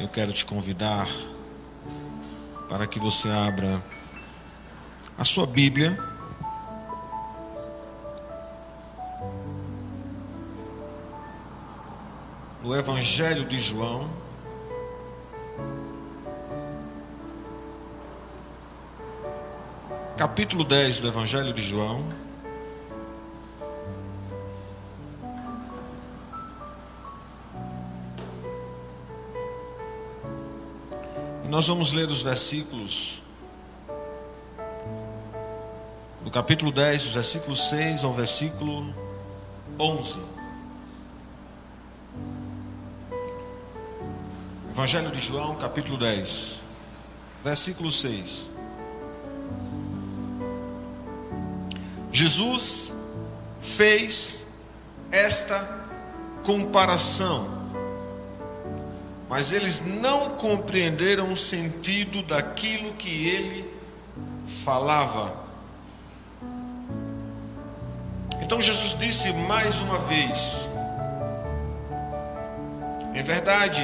eu quero te convidar para que você abra a sua Bíblia. No Evangelho de João. Capítulo 10 do Evangelho de João. Nós vamos ler os versículos do capítulo 10, dos versículos 6 ao versículo 11. Evangelho de João, capítulo 10, versículo 6. Jesus fez esta comparação mas eles não compreenderam o sentido daquilo que ele falava. Então Jesus disse mais uma vez: Em verdade,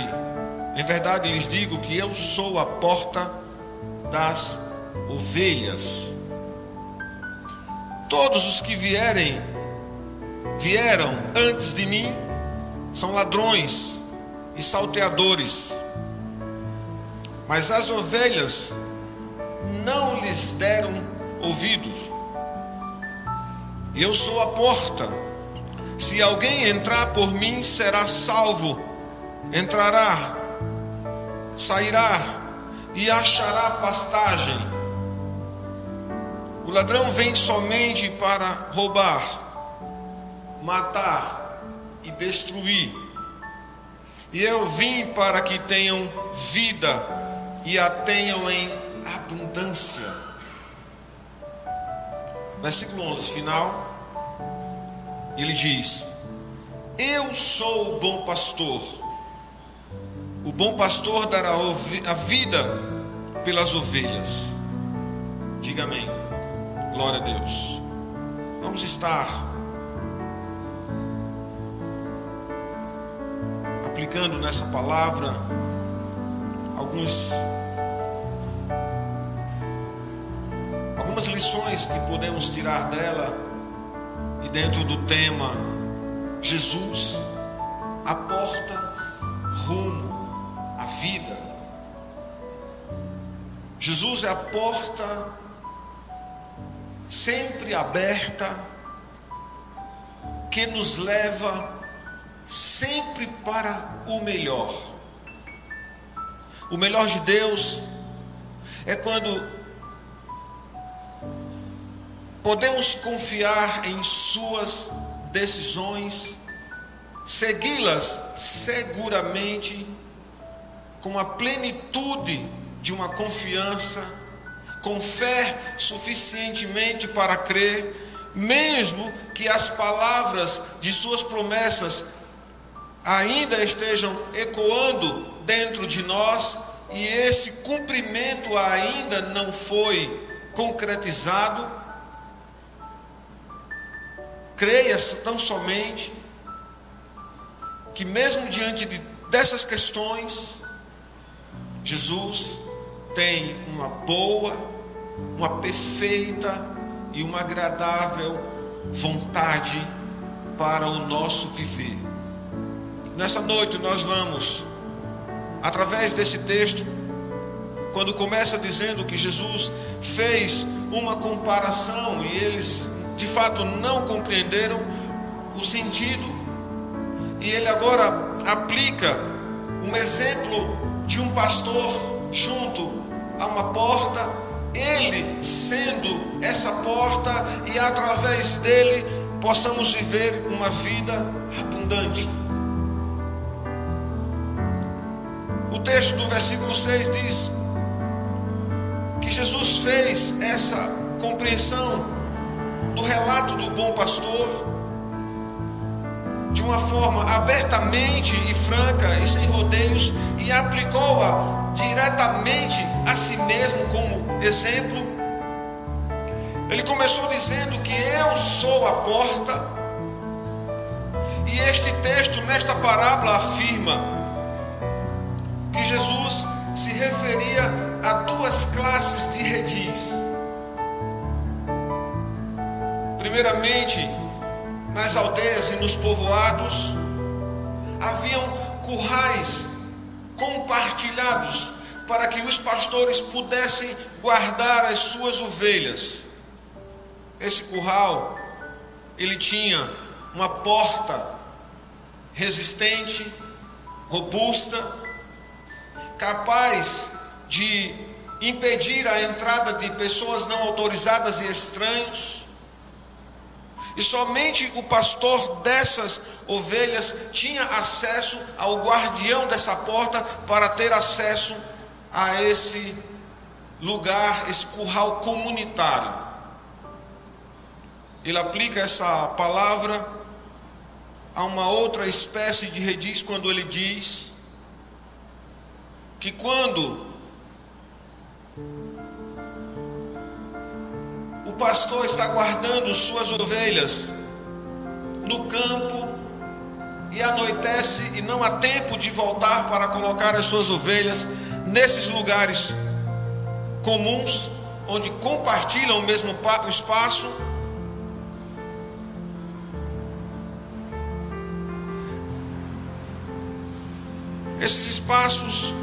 em verdade lhes digo que eu sou a porta das ovelhas. Todos os que vierem, vieram antes de mim, são ladrões e salteadores. Mas as ovelhas não lhes deram ouvidos. Eu sou a porta. Se alguém entrar por mim, será salvo. Entrará, sairá e achará pastagem. O ladrão vem somente para roubar, matar e destruir. E eu vim para que tenham vida e a tenham em abundância. Versículo 11, final. Ele diz: Eu sou o bom pastor. O bom pastor dará a vida pelas ovelhas. Diga amém. Glória a Deus. Vamos estar aplicando nessa palavra alguns algumas lições que podemos tirar dela e dentro do tema Jesus, a porta rumo à vida. Jesus é a porta sempre aberta que nos leva sempre para o melhor. O melhor de Deus é quando podemos confiar em Suas decisões, segui-las seguramente, com a plenitude de uma confiança, com fé suficientemente para crer, mesmo que as palavras de Suas promessas ainda estejam ecoando dentro de nós e esse cumprimento ainda não foi concretizado, creia tão somente que, mesmo diante de, dessas questões, Jesus tem uma boa, uma perfeita e uma agradável vontade para o nosso viver. Nessa noite nós vamos, através desse texto, quando começa dizendo que Jesus fez uma comparação e eles de fato não compreenderam o sentido, e ele agora aplica um exemplo de um pastor junto a uma porta, ele sendo essa porta e através dele possamos viver uma vida abundante. O texto do versículo 6 diz que Jesus fez essa compreensão do relato do bom pastor de uma forma abertamente e franca e sem rodeios e aplicou-a diretamente a si mesmo como exemplo. Ele começou dizendo que eu sou a porta, e este texto, nesta parábola, afirma que Jesus se referia a duas classes de redis. Primeiramente, nas aldeias e nos povoados, haviam currais compartilhados para que os pastores pudessem guardar as suas ovelhas. Esse curral, ele tinha uma porta resistente, robusta, capaz de impedir a entrada de pessoas não autorizadas e estranhos. E somente o pastor dessas ovelhas tinha acesso ao guardião dessa porta para ter acesso a esse lugar, esse curral comunitário. Ele aplica essa palavra a uma outra espécie de rediz quando ele diz que quando o pastor está guardando suas ovelhas no campo e anoitece e não há tempo de voltar para colocar as suas ovelhas nesses lugares comuns, onde compartilham o mesmo espaço, esses espaços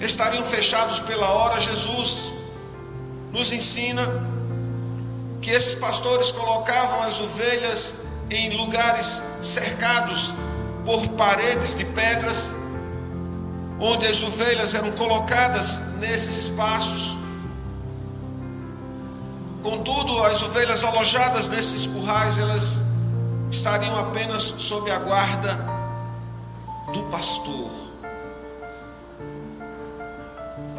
estariam fechados pela hora. Jesus nos ensina que esses pastores colocavam as ovelhas em lugares cercados por paredes de pedras onde as ovelhas eram colocadas nesses espaços. Contudo, as ovelhas alojadas nesses currais, elas estariam apenas sob a guarda do pastor.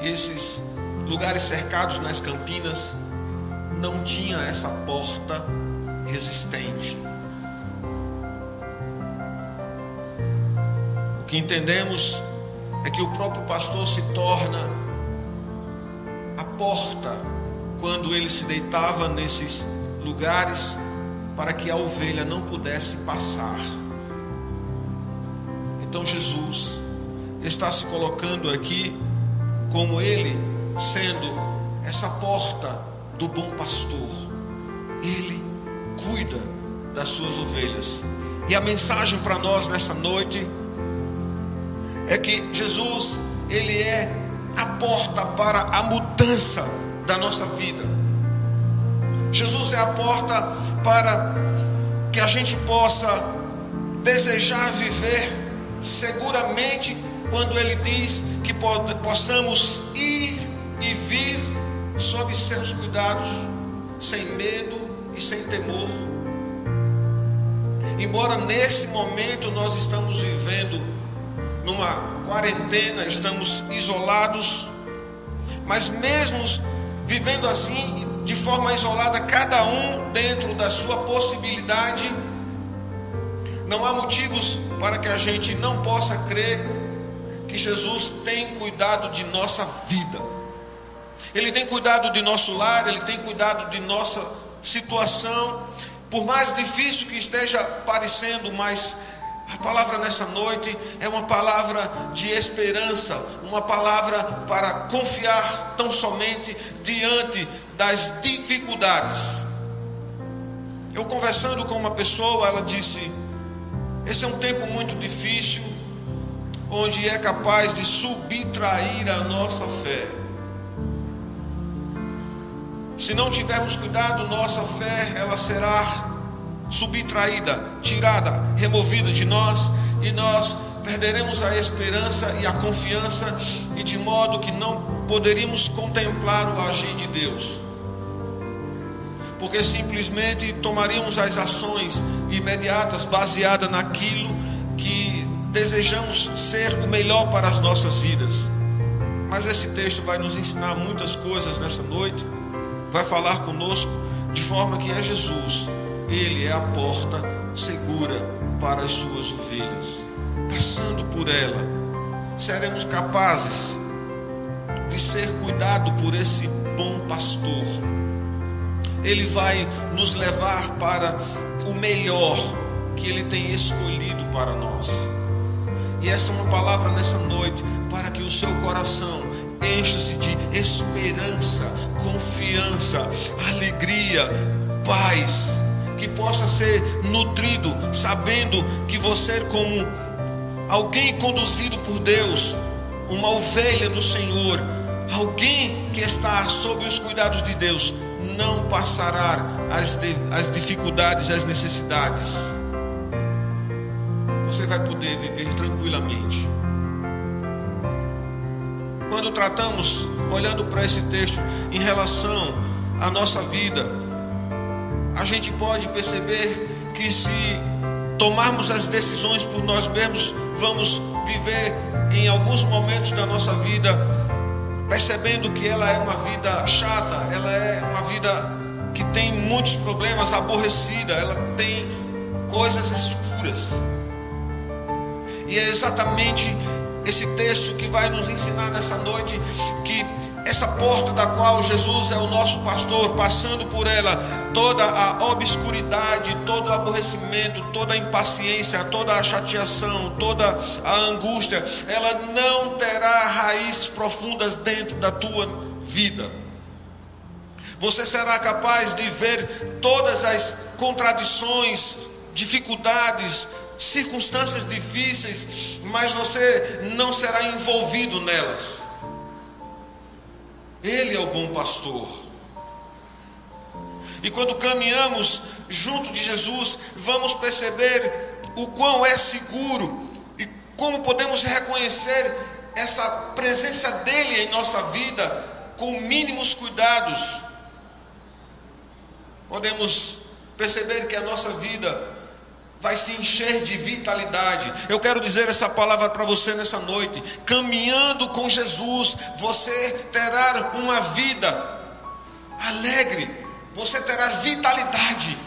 Esses lugares cercados nas campinas não tinha essa porta resistente. O que entendemos é que o próprio pastor se torna a porta quando ele se deitava nesses lugares para que a ovelha não pudesse passar. Então Jesus está se colocando aqui como ele sendo essa porta do bom pastor. Ele cuida das suas ovelhas. E a mensagem para nós nessa noite é que Jesus, ele é a porta para a mudança da nossa vida. Jesus é a porta para que a gente possa desejar viver seguramente quando ele diz que possamos ir e vir sob seus cuidados, sem medo e sem temor. Embora nesse momento nós estamos vivendo numa quarentena, estamos isolados, mas mesmo vivendo assim, de forma isolada, cada um dentro da sua possibilidade, não há motivos para que a gente não possa crer que Jesus tem cuidado de nossa vida. Ele tem cuidado de nosso lar, ele tem cuidado de nossa situação, por mais difícil que esteja parecendo, mas a palavra nessa noite é uma palavra de esperança, uma palavra para confiar tão somente diante das dificuldades. Eu conversando com uma pessoa, ela disse: Esse é um tempo muito difícil, onde é capaz de subtrair a nossa fé. Se não tivermos cuidado, nossa fé ela será subtraída, tirada, removida de nós, e nós perderemos a esperança e a confiança, e de modo que não poderíamos contemplar o agir de Deus, porque simplesmente tomaríamos as ações imediatas baseadas naquilo que desejamos ser o melhor para as nossas vidas. Mas esse texto vai nos ensinar muitas coisas nessa noite, vai falar conosco de forma que é Jesus ele é a porta segura para as suas ovelhas. Passando por ela, seremos capazes de ser cuidado por esse bom pastor. Ele vai nos levar para o melhor que ele tem escolhido para nós. E essa é uma palavra nessa noite para que o seu coração encha-se de esperança, confiança, alegria, paz, que possa ser nutrido, sabendo que você, como alguém conduzido por Deus, uma ovelha do Senhor, alguém que está sob os cuidados de Deus, não passará as, as dificuldades, as necessidades. Você vai poder viver tranquilamente. Quando tratamos, olhando para esse texto, em relação à nossa vida, a gente pode perceber que se tomarmos as decisões por nós mesmos, vamos viver em alguns momentos da nossa vida percebendo que ela é uma vida chata, ela é uma vida que tem muitos problemas, aborrecida, ela tem coisas escuras. E é exatamente esse texto que vai nos ensinar nessa noite que essa porta da qual Jesus é o nosso pastor, passando por ela toda a obscuridade, todo o aborrecimento, toda a impaciência, toda a chateação, toda a angústia, ela não terá raízes profundas dentro da tua vida. Você será capaz de ver todas as contradições, dificuldades, circunstâncias difíceis, mas você não será envolvido nelas. Ele é o bom pastor. E quando caminhamos junto de Jesus, vamos perceber o quão é seguro e como podemos reconhecer essa presença dele em nossa vida com mínimos cuidados. Podemos perceber que a nossa vida vai se encher de vitalidade. Eu quero dizer essa palavra para você nessa noite. Caminhando com Jesus, você terá uma vida alegre, você terá vitalidade.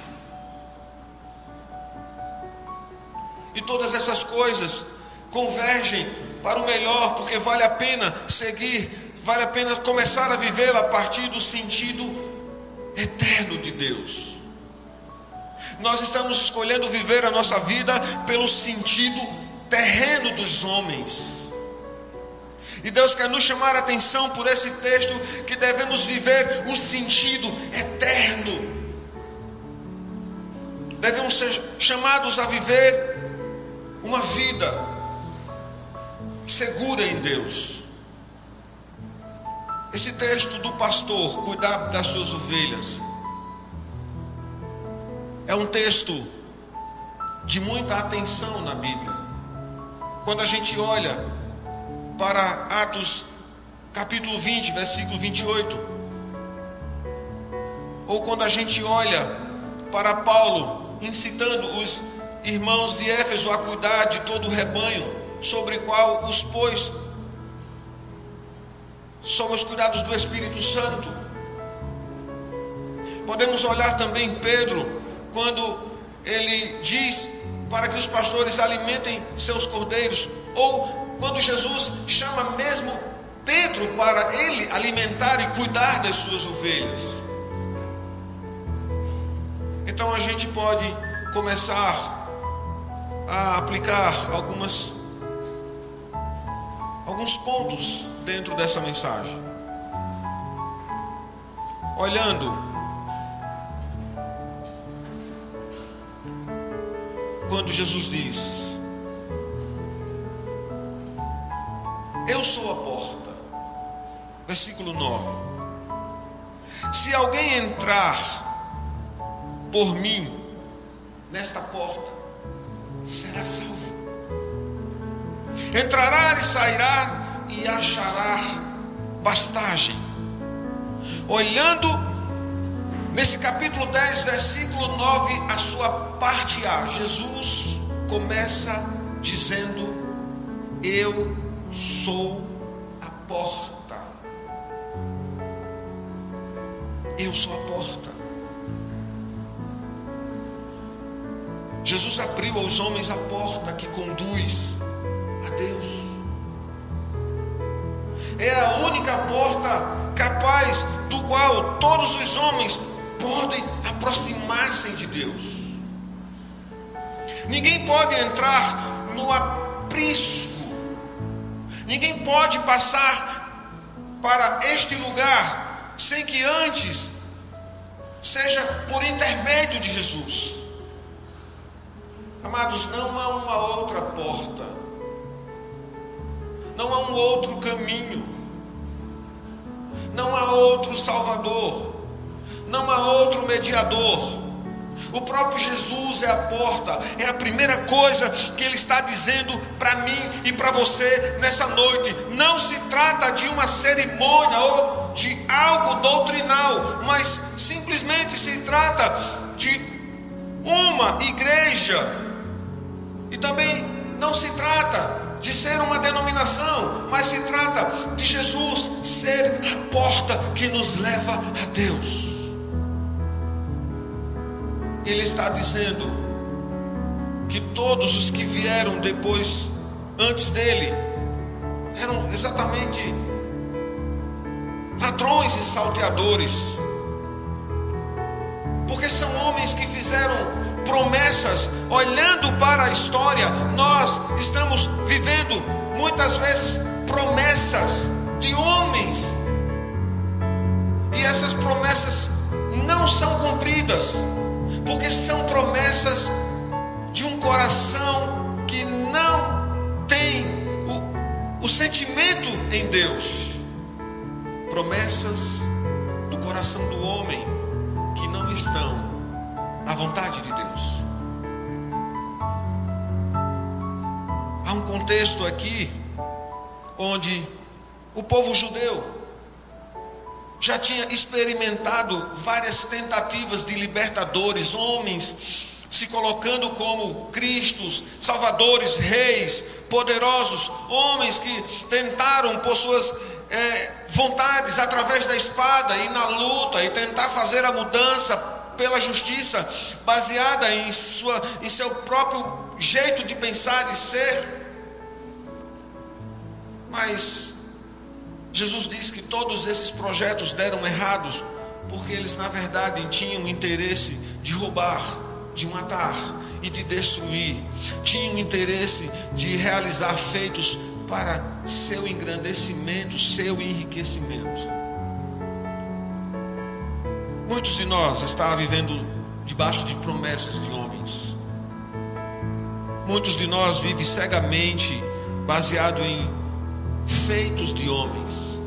E todas essas coisas convergem para o melhor, porque vale a pena seguir, vale a pena começar a vivê-la a partir do sentido eterno de Deus. Nós estamos escolhendo viver a nossa vida pelo sentido terreno dos homens. E Deus quer nos chamar a atenção por esse texto que devemos viver o sentido eterno. Devemos ser chamados a viver uma vida segura em Deus. Esse texto do pastor, cuidar das suas ovelhas, é um texto de muita atenção na Bíblia. Quando a gente olha para Atos capítulo 20, versículo 28, ou quando a gente olha para Paulo incitando os irmãos de Éfeso a cuidar de todo o rebanho sobre qual os pôs sob os cuidados do Espírito Santo. Podemos olhar também Pedro quando ele diz para que os pastores alimentem seus cordeiros, ou quando Jesus chama mesmo Pedro para ele alimentar e cuidar das suas ovelhas. Então a gente pode começar a aplicar algumas alguns pontos dentro dessa mensagem. Olhando quando Jesus diz: Eu sou a porta. Versículo 9: Se alguém entrar por mim nesta porta, será salvo. Entrará e sairá e achará pastagem. Olhando Nesse capítulo 10, versículo 9, a sua parte A, Jesus começa dizendo: Eu sou a porta. Eu sou a porta. Jesus abriu aos homens a porta que conduz a Deus. É a única porta capaz do qual todos os homens podem aproximar-se de Deus. Ninguém pode entrar no aprisco Ninguém pode passar para este lugar sem que antes seja por intermédio de Jesus. Amados, não há uma outra porta, não há um outro caminho, não há outro Salvador, não há outro mediador. O próprio Jesus é a porta, é a primeira coisa que Ele está dizendo para mim e para você nessa noite. Não se trata de uma cerimônia ou de algo doutrinal, mas simplesmente se trata de uma igreja. E também não se trata de ser uma denominação, mas se trata de Jesus ser a porta que nos leva a Deus. Ele está dizendo que todos os que vieram depois, antes dele, eram exatamente ladrões e salteadores, porque são homens que fizeram promessas, olhando para a história, nós estamos vivendo muitas vezes promessas de homens, e essas promessas não são cumpridas porque são promessas de um coração que não tem o, o sentimento em Deus, promessas do coração do homem que não estão à vontade de Deus. Há um contexto aqui onde o povo judeu já tinha experimentado várias tentativas de libertadores, homens se colocando como Cristos, salvadores, reis, poderosos, homens que tentaram por suas é, vontades através da espada e na luta e tentar fazer a mudança pela justiça baseada em, sua, em seu próprio jeito de pensar e ser. Mas Jesus diz que todos esses projetos deram errados porque eles, na verdade, tinham interesse de roubar, de matar e de destruir, tinham interesse de realizar feitos para seu engrandecimento, seu enriquecimento. Muitos de nós estavam vivendo debaixo de promessas de homens. Muitos de nós vivem cegamente baseado em feitos de homens,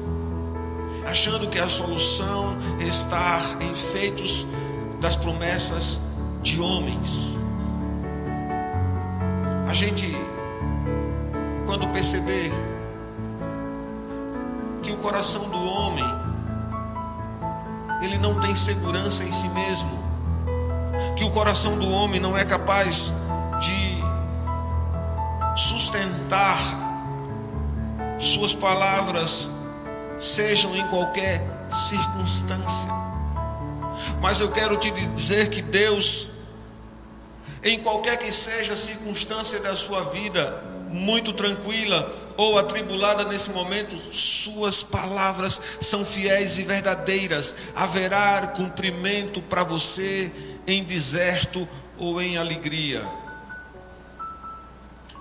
achando que a solução está em feitos das promessas de homens. A gente, quando perceber que o coração do homem, ele não tem segurança em si mesmo, que o coração do homem não é capaz de sustentar suas palavras sejam em qualquer circunstância. Mas eu quero te dizer que Deus, em qualquer que seja a circunstância da sua vida, muito tranquila ou atribulada nesse momento, suas palavras são fiéis e verdadeiras. Haverá cumprimento para você em deserto ou em alegria.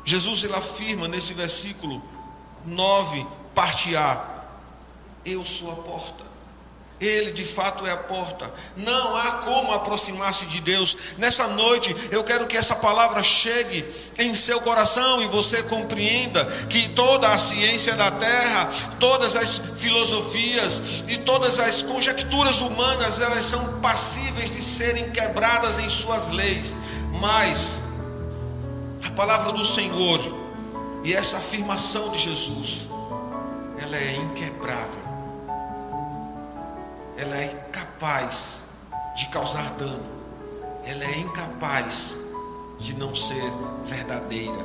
Jesus ele afirma nesse versículo 9, parte A. Eu sou a porta. Ele de fato é a porta. Não há como aproximar-se de Deus. Nessa noite, eu quero que essa palavra chegue em seu coração e você compreenda que toda a ciência da terra, todas as filosofias e todas as conjecturas humanas, elas são passíveis de serem quebradas em suas leis. Mas a palavra do Senhor e essa afirmação de Jesus, ela é inquebrável. Ela é incapaz de causar dano. Ela é incapaz de não ser verdadeira.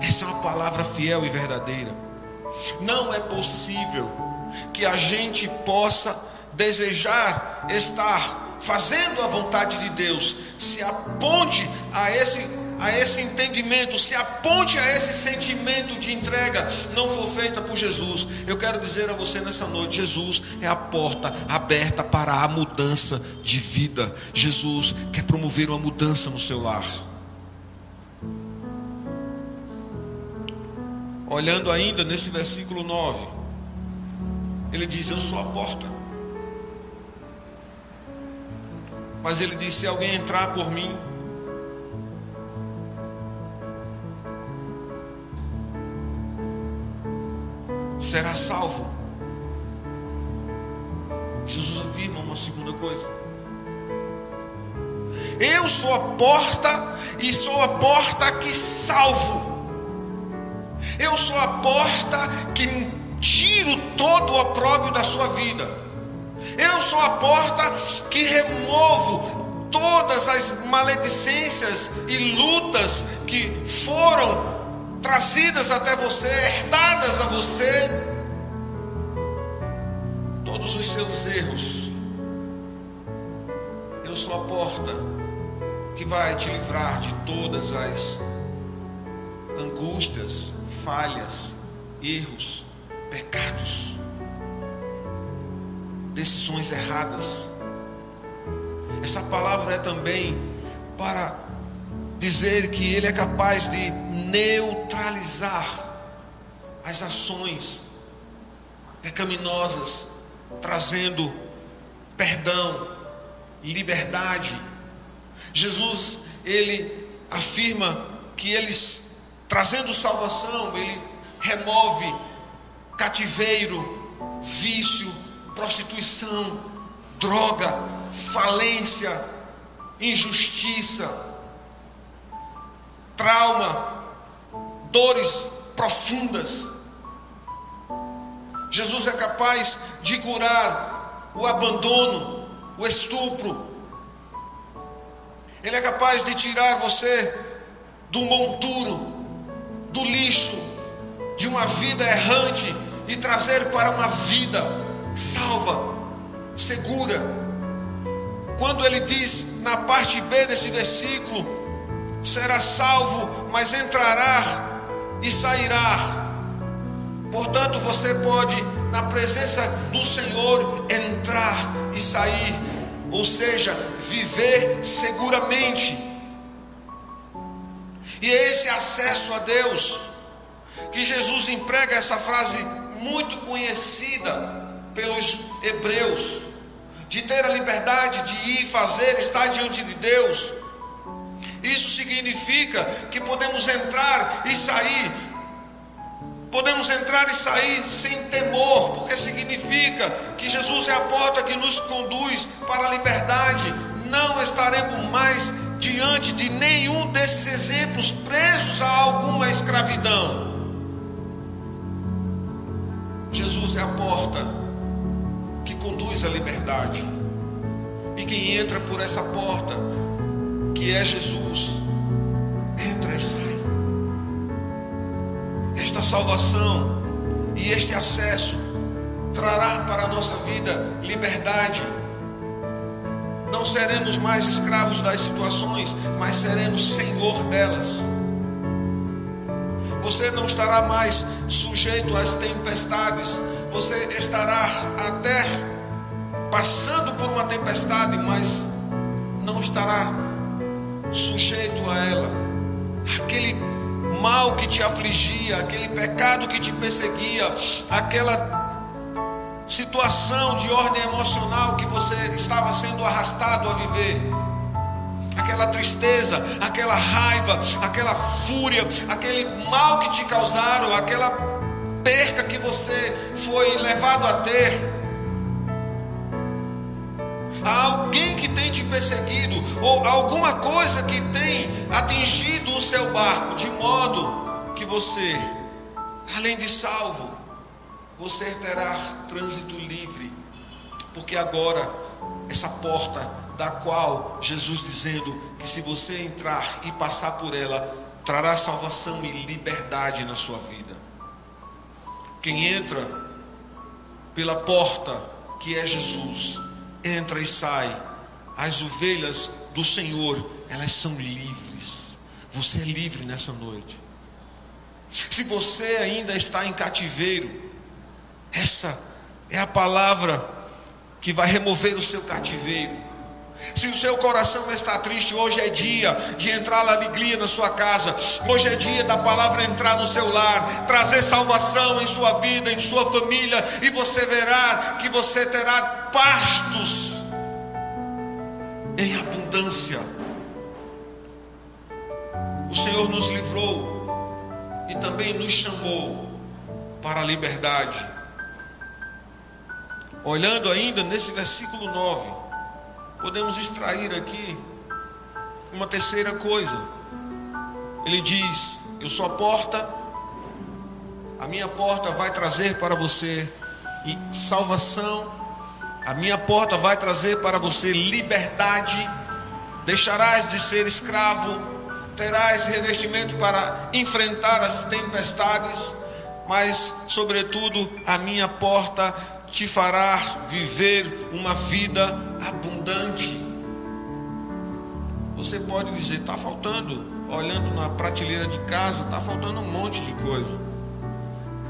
Essa é uma palavra fiel e verdadeira. Não é possível que a gente possa desejar estar fazendo a vontade de Deus, se aponte a esse a esse entendimento, se aponte a esse sentimento de entrega, não for feita por Jesus, eu quero dizer a você nessa noite: Jesus é a porta aberta para a mudança de vida. Jesus quer promover uma mudança no seu lar. olhando ainda nesse versículo 9, ele diz: Eu sou a porta. Mas ele diz: Se alguém entrar por mim, será salvo. Jesus afirma uma segunda coisa. Eu sou a porta e sou a porta que salvo. Eu sou a porta que tiro todo o opróbio da sua vida. Eu sou a porta que removo todas as maledicências e lutas que foram trazidas até você, herdadas a você, todos os seus erros. Eu sou a porta que vai te livrar de todas as angústias, falhas, erros, pecados, decisões erradas. Essa palavra é também para dizer que Ele é capaz de neutralizar as ações pecaminosas, trazendo perdão, liberdade. Jesus, ele afirma que eles trazendo salvação, ele remove cativeiro, vício, prostituição, droga, falência, injustiça, trauma, dores profundas. Jesus é capaz de curar o abandono, o estupro. Ele é capaz de tirar você do monturo, do lixo, de uma vida errante e trazer para uma vida salva, segura. Quando ele diz na parte B desse versículo, será salvo, mas entrará e sairá. Portanto, você pode, na presença do Senhor, entrar e sair, ou seja, viver seguramente. E é esse acesso a Deus que Jesus emprega essa frase muito conhecida pelos hebreus, de ter a liberdade de ir fazer, estar diante de Deus. Isso significa que podemos entrar e sair, podemos entrar e sair sem temor, porque significa que Jesus é a porta que nos conduz para a liberdade. Não estaremos mais diante de nenhum desses exemplos presos a alguma escravidão. Jesus é a porta que conduz à liberdade. E quem entra por essa porta que é Jesus, entra e sai. Esta salvação e este acesso trará para a nossa vida liberdade. Não seremos mais escravos das situações, mas seremos senhor delas. Você não estará mais sujeito às tempestades, você estará até passando por uma tempestade, mas não estará sujeito a ela. Aquele mal que te afligia, aquele pecado que te perseguia, aquela situação de ordem emocional que você estava sendo arrastado a viver. Aquela tristeza, aquela raiva, aquela fúria, aquele mal que te causaram, aquela perca que você foi levado a ter a alguém que tem te perseguido, ou alguma coisa que tem atingido o seu barco, de modo que você, além de salvo, você terá trânsito livre, porque agora essa porta da qual Jesus dizendo que se você entrar e passar por ela, trará salvação e liberdade na sua vida. Quem entra pela porta que é Jesus, entra e sai. As ovelhas do Senhor, elas são livres. Você é livre nessa noite. Se você ainda está em cativeiro, essa é a palavra que vai remover o seu cativeiro. Se o seu coração está triste, hoje é dia de entrar a alegria na sua casa. Hoje é dia da palavra entrar no seu lar, trazer salvação em sua vida, em sua família, e você verá que você terá pastos em abundância. O Senhor nos livrou e também nos chamou para a liberdade. Olhando ainda nesse versículo 9, podemos extrair aqui uma terceira coisa. Ele diz: Eu sou a porta, a minha porta vai trazer para você salvação, a minha porta vai trazer para você liberdade, deixarás de ser escravo, terás revestimento para enfrentar as tempestades, mas, sobretudo, a minha porta te fará viver uma vida abundante. Você pode dizer, está faltando, olhando na prateleira de casa, está faltando um monte de coisa.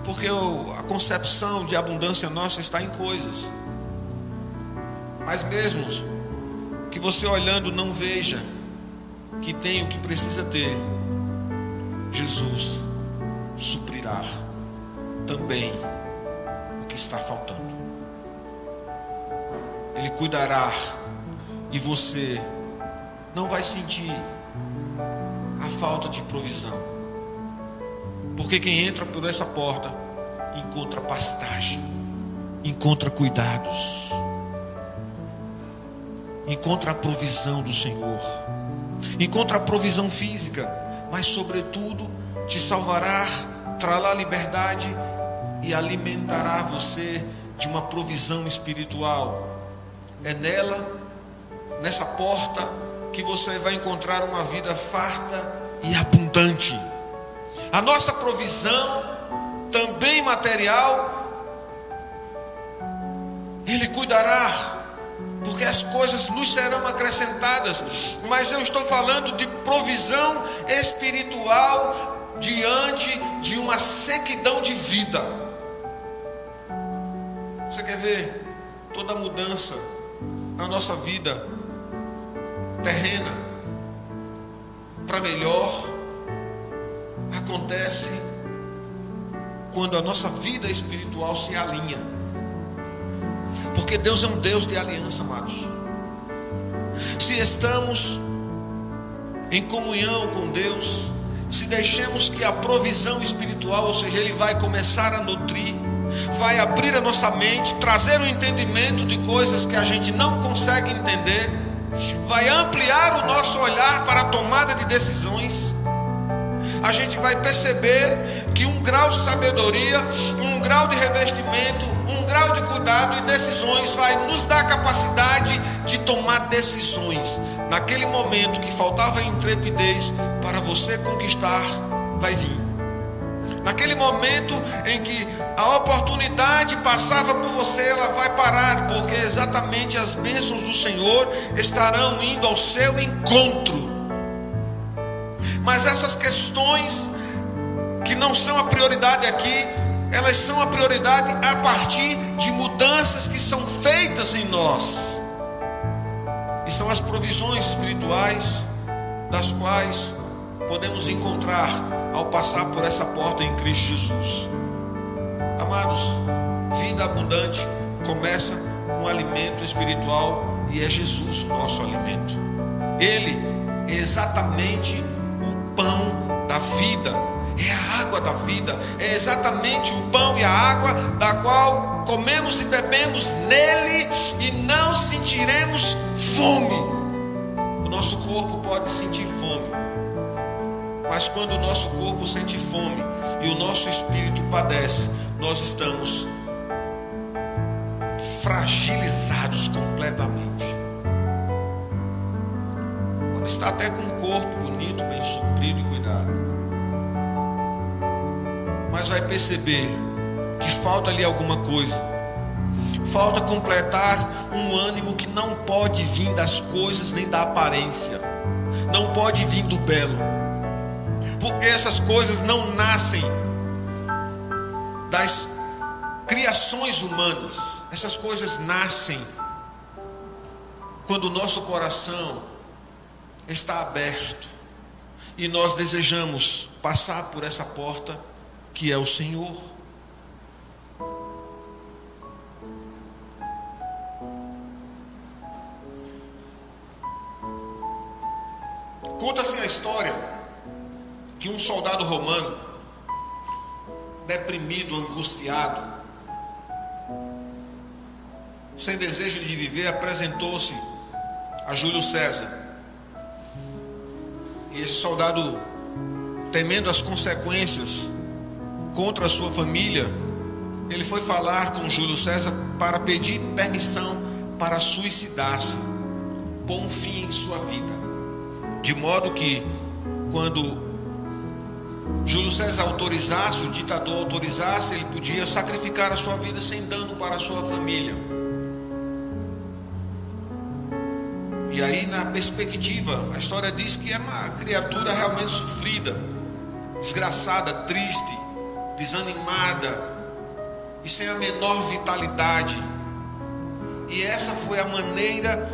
Porque a concepção de abundância nossa está em coisas. Mas mesmo que você olhando não veja que tem o que precisa ter, Jesus suprirá também o que está faltando. Ele cuidará e você não vai sentir a falta de provisão. Porque quem entra por essa porta encontra pastagem, encontra cuidados, encontra a provisão do Senhor, encontra a provisão física, mas sobretudo te salvará, trará liberdade e alimentará você de uma provisão espiritual. É nela, nessa porta, que você vai encontrar uma vida farta e abundante. A nossa provisão, também material, Ele cuidará, porque as coisas nos serão acrescentadas, mas eu estou falando de provisão espiritual diante de uma sequidão de vida. Você quer ver toda mudança na nossa vida terrena para melhor acontece quando a nossa vida espiritual se alinha. Porque Deus é um Deus de aliança, amados. Se estamos em comunhão com Deus, se deixemos que a provisão espiritual, ou seja, Ele vai começar a nutrir, vai abrir a nossa mente, trazer o entendimento de coisas que a gente não consegue entender, vai ampliar o nosso olhar para a tomada de decisões. A gente vai perceber que um grau de sabedoria, um grau de revestimento, um grau de cuidado e decisões vai nos dar capacidade de tomar decisões. Naquele momento que faltava intrepidez para você conquistar, vai vir. Naquele momento em que a oportunidade passava por você, ela vai parar, porque exatamente as bênçãos do Senhor estarão indo ao seu encontro. Mas essas questões que não são a prioridade aqui, elas são a prioridade a partir de mudanças que são feitas em nós. E são as provisões espirituais das quais podemos encontrar ao passar por essa porta em Cristo Jesus. Amados, vida abundante começa com alimento espiritual e é Jesus o nosso alimento. Ele é exatamente o pão da vida, é a água da vida, é exatamente o pão e a água da qual comemos e bebemos nele e não sentiremos fome. O nosso corpo pode sentir fome, mas quando o nosso corpo sente fome e o nosso espírito padece, nós estamos fragilizados completamente. Pode estar até com um corpo bonito, bem suprido e cuidado. Mas vai perceber que falta ali alguma coisa. Falta completar um ânimo que não pode vir das coisas nem da aparência. Não pode vir do belo porque essas coisas não nascem das criações humanas, essas coisas nascem quando o nosso coração está aberto e nós desejamos passar por essa porta que é o Senhor. Conta-se a história que um soldado romano, deprimido, angustiado, sem desejo de viver, apresentou-se a Júlio César. E esse soldado, temendo as consequências contra a sua família, ele foi falar com Júlio César para pedir permissão para suicidar-se, pôr um fim em sua vida. De modo que, quando Júlio César autorizasse, o ditador autorizasse, ele podia sacrificar a sua vida sem dano para a sua família. E aí, na perspectiva, a história diz que era uma criatura realmente sofrida, desgraçada, triste, desanimada e sem a menor vitalidade. E essa foi a maneira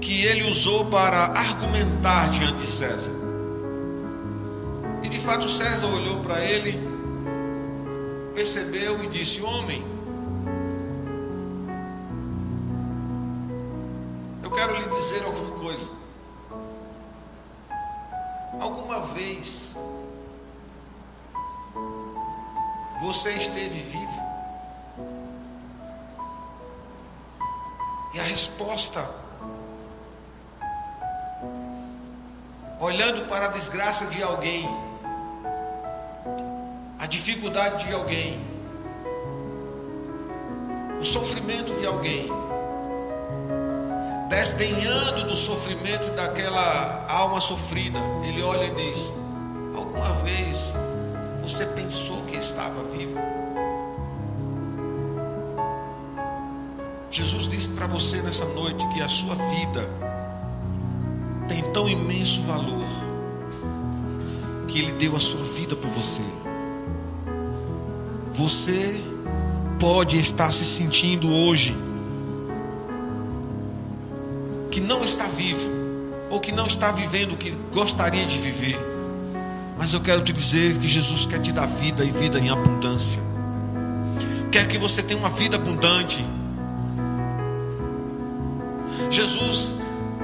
que ele usou para argumentar diante de César. E de fato César olhou para ele, percebeu e disse: Homem, eu quero lhe dizer alguma coisa. Alguma vez você esteve vivo? E a resposta olhando para a desgraça de alguém, dificuldade de alguém, o sofrimento de alguém, desdenhando do sofrimento daquela alma sofrida, ele olha e diz: Alguma vez você pensou que estava vivo? Jesus diz para você nessa noite que a sua vida tem tão imenso valor que Ele deu a sua vida por você. Você pode estar se sentindo hoje que não está vivo ou que não está vivendo o que gostaria de viver. Mas eu quero te dizer que Jesus quer te dar vida e vida em abundância. Quer que você tenha uma vida abundante. Jesus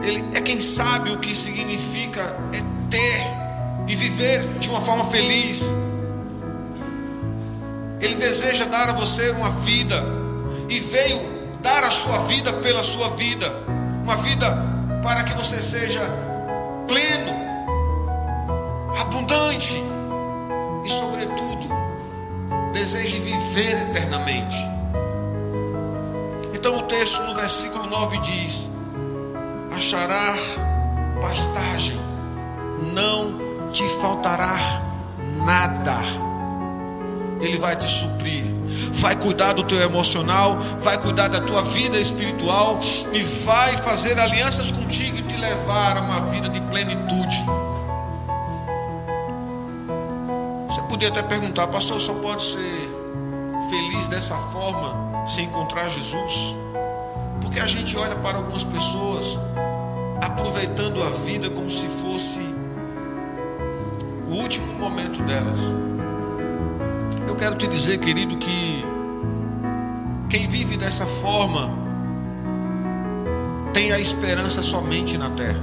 ele é quem sabe o que significa é ter e viver de uma forma feliz. Ele deseja dar a você uma vida e veio dar a sua vida pela sua vida, uma vida para que você seja pleno, abundante e, sobretudo, deseje viver eternamente. Então, o texto no versículo 9 diz: achará pastagem, não te faltará nada. Ele vai te suprir, vai cuidar do teu emocional, vai cuidar da tua vida espiritual e vai fazer alianças contigo e te levar a uma vida de plenitude. Você podia até perguntar, pastor, só pode ser feliz dessa forma se encontrar Jesus? Porque a gente olha para algumas pessoas aproveitando a vida como se fosse o último momento delas. Eu quero te dizer, querido, que quem vive dessa forma tem a esperança somente na terra.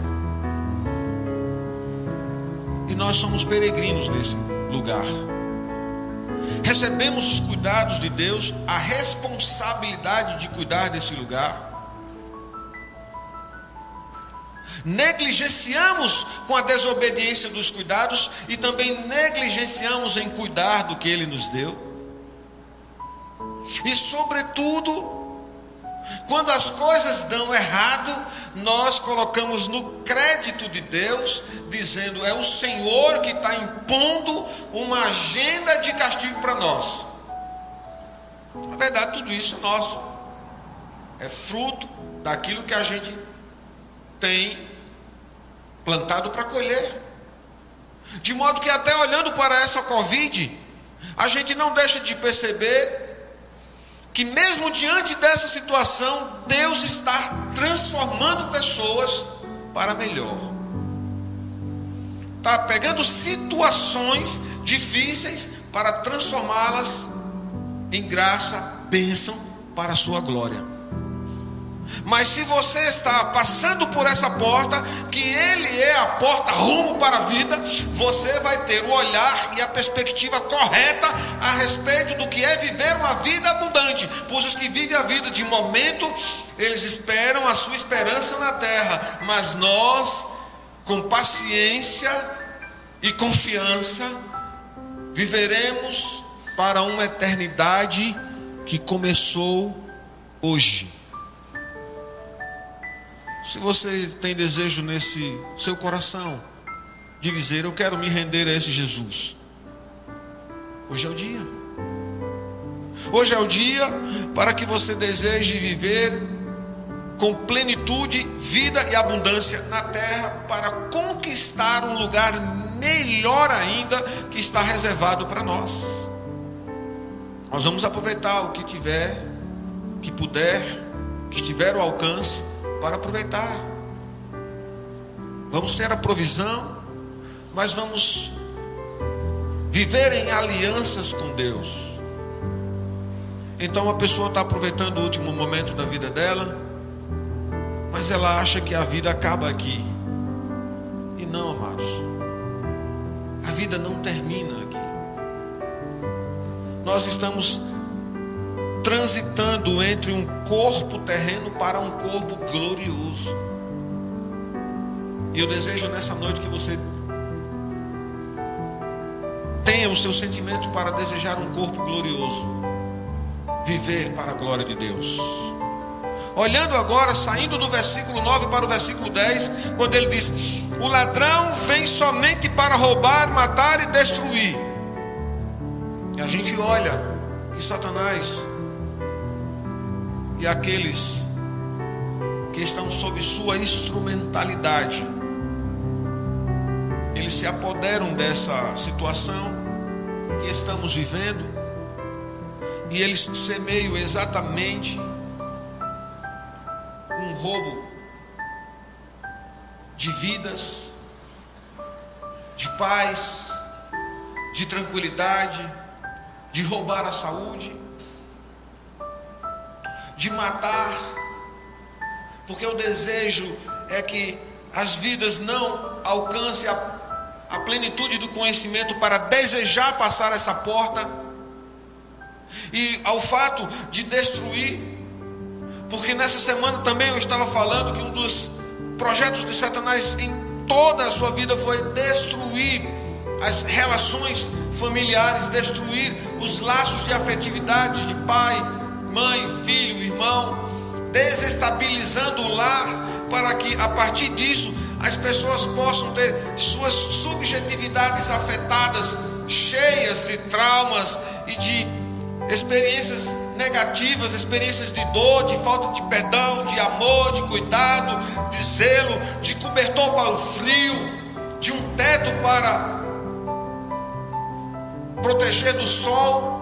E nós somos peregrinos nesse lugar. Recebemos os cuidados de Deus, a responsabilidade de cuidar desse lugar. Negligenciamos com a desobediência dos cuidados e também negligenciamos em cuidar do que Ele nos deu. E, sobretudo, quando as coisas dão errado, nós colocamos no crédito de Deus, dizendo é o Senhor que está impondo uma agenda de castigo para nós. Na verdade, tudo isso é nosso, é fruto daquilo que a gente tem plantado para colher. De modo que até olhando para essa Covid, a gente não deixa de perceber que mesmo diante dessa situação, Deus está transformando pessoas para melhor. Está pegando situações difíceis para transformá-las em graça, bênção para a sua glória. Mas se você está passando por essa porta, que ele é a porta rumo para a vida, você vai ter o olhar e a perspectiva correta a respeito do que é viver uma vida abundante. Pois os que vivem a vida de momento, eles esperam a sua esperança na terra, mas nós, com paciência e confiança, viveremos para uma eternidade que começou hoje. Se você tem desejo nesse seu coração de dizer, eu quero me render a esse Jesus, hoje é o dia. Hoje é o dia para que você deseje viver com plenitude, vida e abundância na terra para conquistar um lugar melhor ainda que está reservado para nós. Nós vamos aproveitar o que tiver, que puder, que tiver o alcance para aproveitar. Vamos ter a provisão, mas vamos viver em alianças com Deus. Então a pessoa está aproveitando o último momento da vida dela, mas ela acha que a vida acaba aqui. E não, amados, a vida não termina aqui. Nós estamos transitando entre um corpo terreno para um corpo glorioso. E eu desejo nessa noite que você tenha o seu sentimento para desejar um corpo glorioso, viver para a glória de Deus. Olhando agora, saindo do versículo 9 para o versículo 10, quando ele diz: O ladrão vem somente para roubar, matar e destruir. E a gente olha que Satanás e aqueles que estão sob sua instrumentalidade. Eles se apoderam dessa situação que estamos vivendo e eles semeiam exatamente um roubo de vidas, de paz, de tranquilidade, de roubar a saúde de matar, porque o desejo é que as vidas não alcancem a, a plenitude do conhecimento para desejar passar essa porta, e ao fato de destruir, porque nessa semana também eu estava falando que um dos projetos de Satanás em toda a sua vida foi destruir as relações familiares, destruir os laços de afetividade de pai, mãe, filho, irmão, desestabilizando o lar, para que a partir disso as pessoas possam ter suas subjetividades afetadas, cheias de traumas e de experiências negativas, experiências de dor, de falta de perdão, de amor, de cuidado, de zelo, de cobertor para o frio, de um teto para proteger do sol,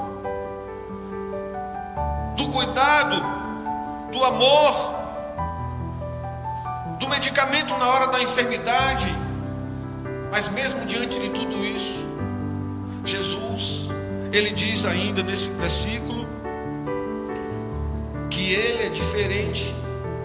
do cuidado, do amor, do medicamento na hora da enfermidade. Mas mesmo diante de tudo isso, Jesus, ele diz ainda nesse versículo que ele é diferente,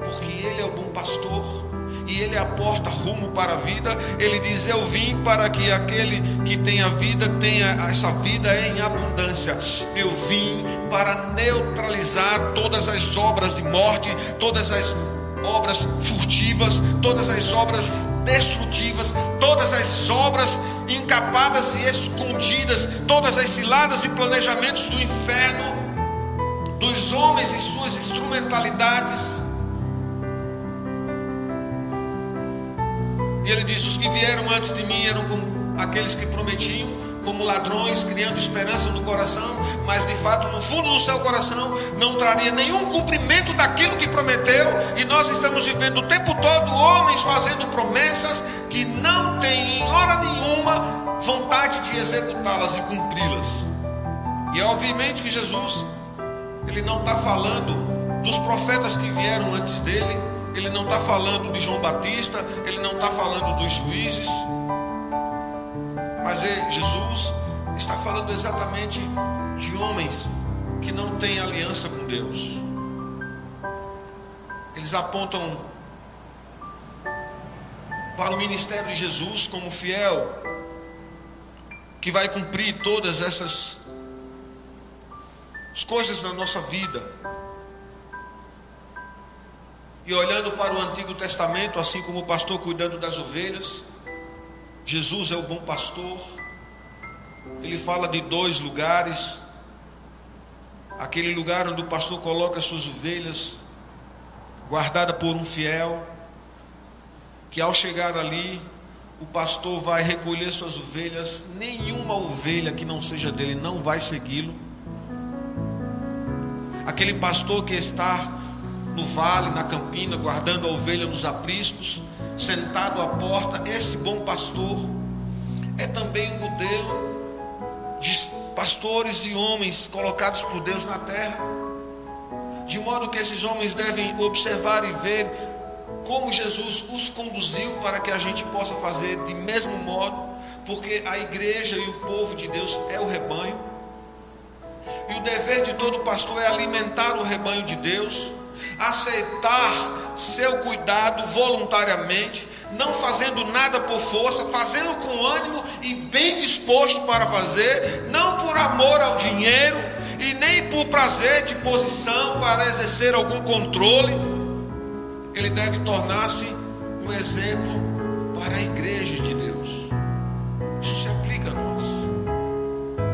porque ele é o bom pastor e Ele é a porta rumo para a vida. Ele diz: Eu vim para que aquele que tem a vida tenha essa vida em abundância. Eu vim para neutralizar todas as obras de morte, todas as obras furtivas, todas as obras destrutivas, todas as obras encapadas e escondidas, todas as ciladas e planejamentos do inferno, dos homens e suas instrumentalidades E ele diz: Os que vieram antes de mim eram como aqueles que prometiam, como ladrões, criando esperança no coração, mas de fato no fundo do seu coração não traria nenhum cumprimento daquilo que prometeu. E nós estamos vivendo o tempo todo homens fazendo promessas que não têm em hora nenhuma vontade de executá-las e cumpri-las. E é obviamente que Jesus Ele não está falando dos profetas que vieram antes dele, ele não está falando de João Batista, ele não está falando dos juízes, mas é, Jesus está falando exatamente de homens que não têm aliança com Deus. Eles apontam para o ministério de Jesus como fiel, que vai cumprir todas essas coisas na nossa vida. E olhando para o Antigo Testamento, assim como o pastor cuidando das ovelhas, Jesus é o bom pastor. Ele fala de dois lugares: aquele lugar onde o pastor coloca suas ovelhas, guardada por um fiel, que ao chegar ali, o pastor vai recolher suas ovelhas, nenhuma ovelha que não seja dele não vai segui-lo. Aquele pastor que está no vale, na campina, guardando a ovelha nos apriscos, sentado à porta, esse bom pastor é também um modelo de pastores e homens colocados por Deus na terra, de modo que esses homens devem observar e ver como Jesus os conduziu para que a gente possa fazer de mesmo modo, porque a igreja e o povo de Deus é o rebanho. E o dever de todo pastor é alimentar o rebanho de Deus, aceitar seu cuidado voluntariamente, não fazendo nada por força, fazendo com ânimo e bem disposto para fazer, não por amor ao dinheiro e nem por prazer de posição para exercer algum controle. Ele deve tornar-se um exemplo para a igreja de Deus. Isso se aplica a nós.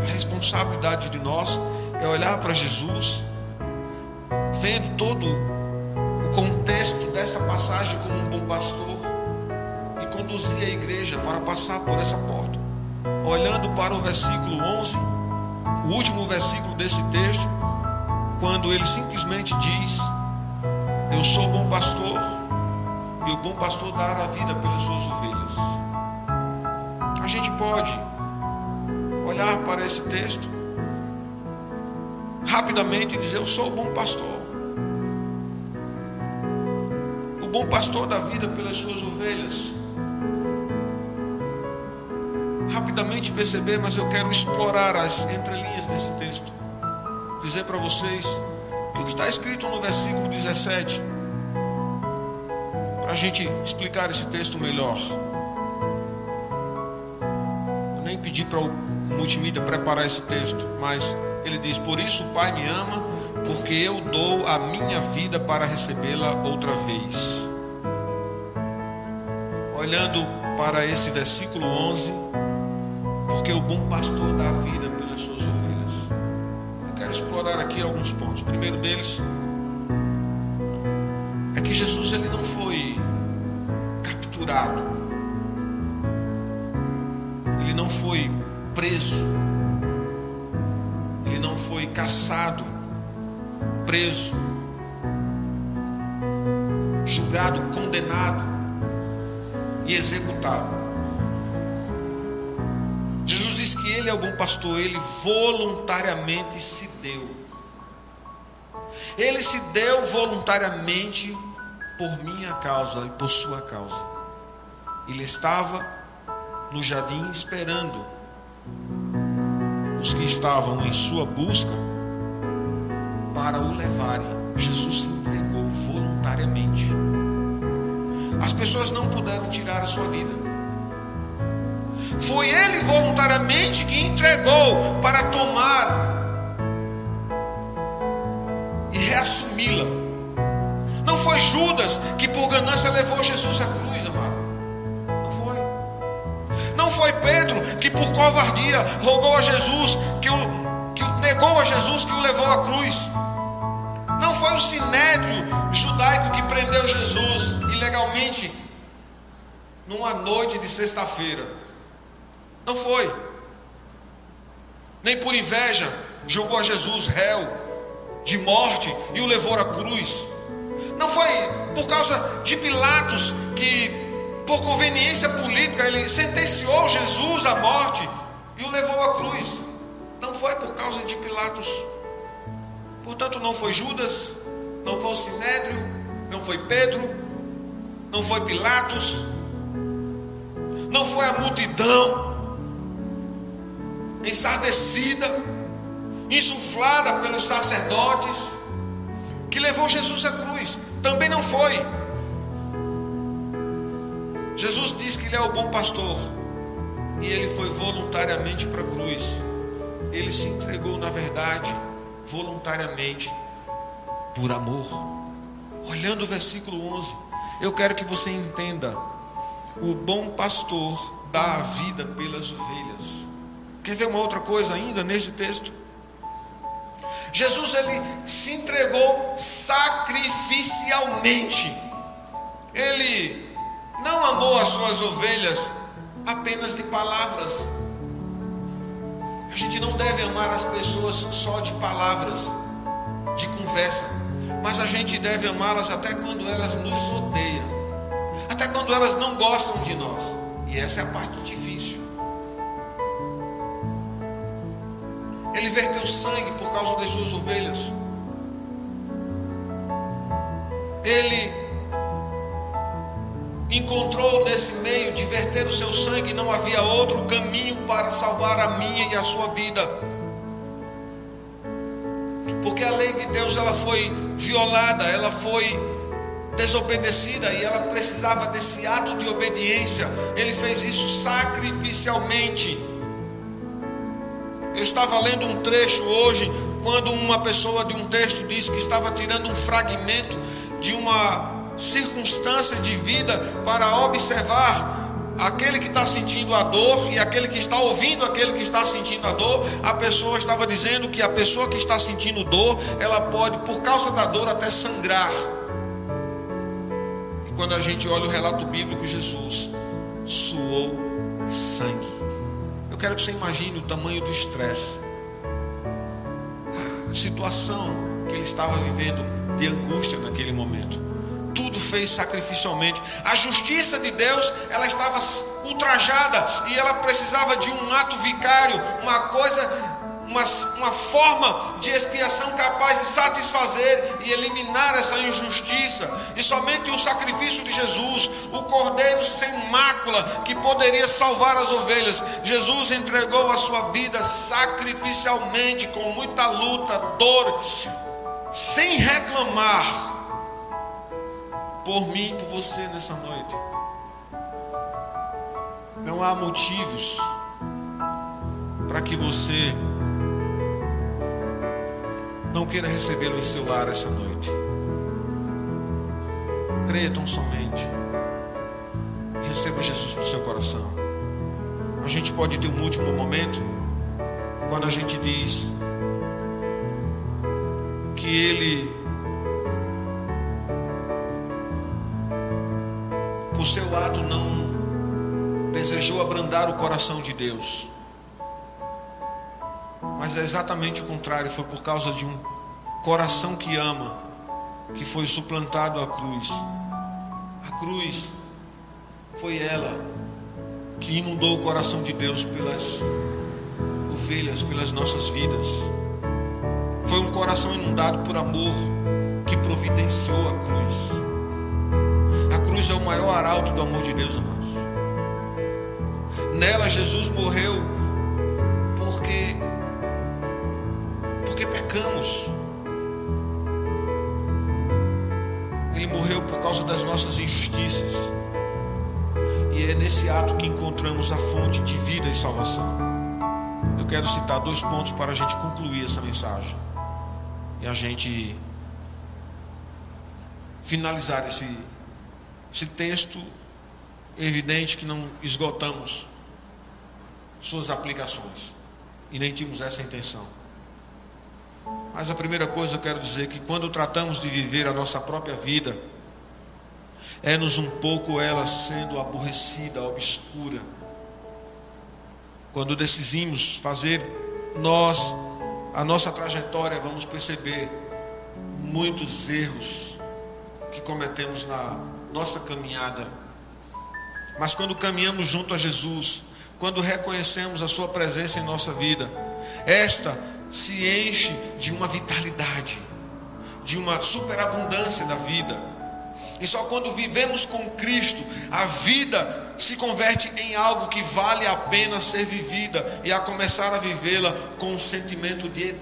A responsabilidade de nós é olhar para Jesus vendo todo o contexto dessa passagem como um bom pastor e conduzir a igreja para passar por essa porta. Olhando para o versículo 11, o último versículo desse texto, quando ele simplesmente diz: Eu sou bom pastor, e o bom pastor dará a vida pelas suas ovelhas. A gente pode olhar para esse texto rapidamente e dizer: Eu sou o bom pastor. O bom pastor da vida pelas suas ovelhas. Rapidamente perceber, mas eu quero explorar as entrelinhas desse texto. Dizer para vocês que o que está escrito no versículo 17, para a gente explicar esse texto melhor. Eu nem pedi para o multimídia preparar esse texto, mas ele diz: Por isso o Pai me ama, porque eu dou a minha vida para recebê-la outra vez. Olhando para esse versículo 11, porque o bom pastor dá a vida pelas suas ovelhas. Eu quero explorar aqui alguns pontos. O primeiro deles é que Jesus ele não foi capturado, ele não foi preso caçado, preso, julgado, condenado e executado. Jesus diz que ele é o bom pastor, ele voluntariamente se deu. Ele se deu voluntariamente por minha causa e por sua causa. Ele estava no jardim esperando os que estavam em sua busca para o levarem. Jesus se entregou voluntariamente. As pessoas não puderam tirar a sua vida. Foi ele voluntariamente que entregou para tomar e reassumi-la. Não foi Judas que por ganância levou Jesus à cruz. foi Pedro por covardia rogou a Jesus, que o, que negou a Jesus, que o levou à cruz. Não foi o sinédrio judaico que prendeu Jesus ilegalmente numa noite de sexta-feira. Não foi. Nem por inveja julgou a Jesus réu de morte e o levou à cruz. Não foi por causa de Pilatos que por conveniência política, ele sentenciou Jesus à morte e o levou à cruz. Não foi por causa de Pilatos. Portanto, não foi Judas, não foi o Sinédrio, não foi Pedro, não foi Pilatos, não foi a multidão ensardecida, insuflada pelos sacerdotes, que levou Jesus à cruz. Também não foi. Jesus diz que Ele é o bom pastor. E Ele foi voluntariamente para a cruz. Ele se entregou, na verdade, voluntariamente, por amor. Olhando o versículo 11, eu quero que você entenda: o bom pastor dá a vida pelas ovelhas. Quer ver uma outra coisa ainda nesse texto? Jesus ele se entregou sacrificialmente. Ele não amou as suas ovelhas apenas de palavras. A gente não deve amar as pessoas só de palavras, de conversa, mas a gente deve amá-las até quando elas nos odeiam, até quando elas não gostam de nós. E essa é a parte difícil. Ele verteu sangue por causa das suas ovelhas. Ele encontrou nesse meio de verter o seu sangue, não havia outro caminho para salvar a minha e a sua vida. Porque a lei de Deus ela foi violada, ela foi desobedecida e ela precisava desse ato de obediência. Ele fez isso sacrificialmente. Eu estava lendo um trecho hoje, quando uma pessoa de um texto disse que estava tirando um fragmento de uma circunstância de vida para observar aquele que está sentindo a dor e aquele que está ouvindo aquele que está sentindo a dor. A pessoa estava dizendo que a pessoa que está sentindo dor, ela pode, por causa da dor, até sangrar. E quando a gente olha o relato bíblico, Jesus suou sangue. Eu quero que você imagine o tamanho do estresse, a situação que ele estava vivendo de angústia naquele momento tudo fez sacrificialmente. A justiça de Deus, ela estava ultrajada e ela precisava de um ato vicário, uma coisa, uma, uma forma de expiação capaz de satisfazer e eliminar essa injustiça. E somente o sacrifício de Jesus, o cordeiro sem mácula, que poderia salvar as ovelhas. Jesus entregou a sua vida sacrificialmente, com muita luta, dor, sem reclamar por mim e por você nessa noite. Não há motivos para que você não queira recebê-lo em seu lar essa noite. Creia tão somente. Receba Jesus no seu coração. A gente pode ter um último momento quando a gente diz que Ele o seu ato não desejou abrandar o coração de Deus. Mas é exatamente o contrário, foi por causa de um coração que ama que foi suplantado à cruz. A cruz foi ela que inundou o coração de Deus pelas ovelhas, pelas nossas vidas. Foi um coração inundado por amor que providenciou a cruz cruz é o maior arauto do amor de Deus, irmãos. Nela Jesus morreu porque porque pecamos. Ele morreu por causa das nossas injustiças. E é nesse ato que encontramos a fonte de vida e salvação. Eu quero citar dois pontos para a gente concluir essa mensagem. E a gente finalizar esse esse texto é evidente que não esgotamos suas aplicações e nem tínhamos essa intenção. Mas a primeira coisa eu quero dizer é que quando tratamos de viver a nossa própria vida, é-nos um pouco ela sendo aborrecida, obscura. Quando decidimos fazer nós a nossa trajetória, vamos perceber muitos erros que cometemos na nossa caminhada. Mas quando caminhamos junto a Jesus, quando reconhecemos a Sua presença em nossa vida, esta se enche de uma vitalidade, de uma superabundância da vida. E só quando vivemos com Cristo, a vida se converte em algo que vale a pena ser vivida e a começar a vivê-la com um sentimento de eternidade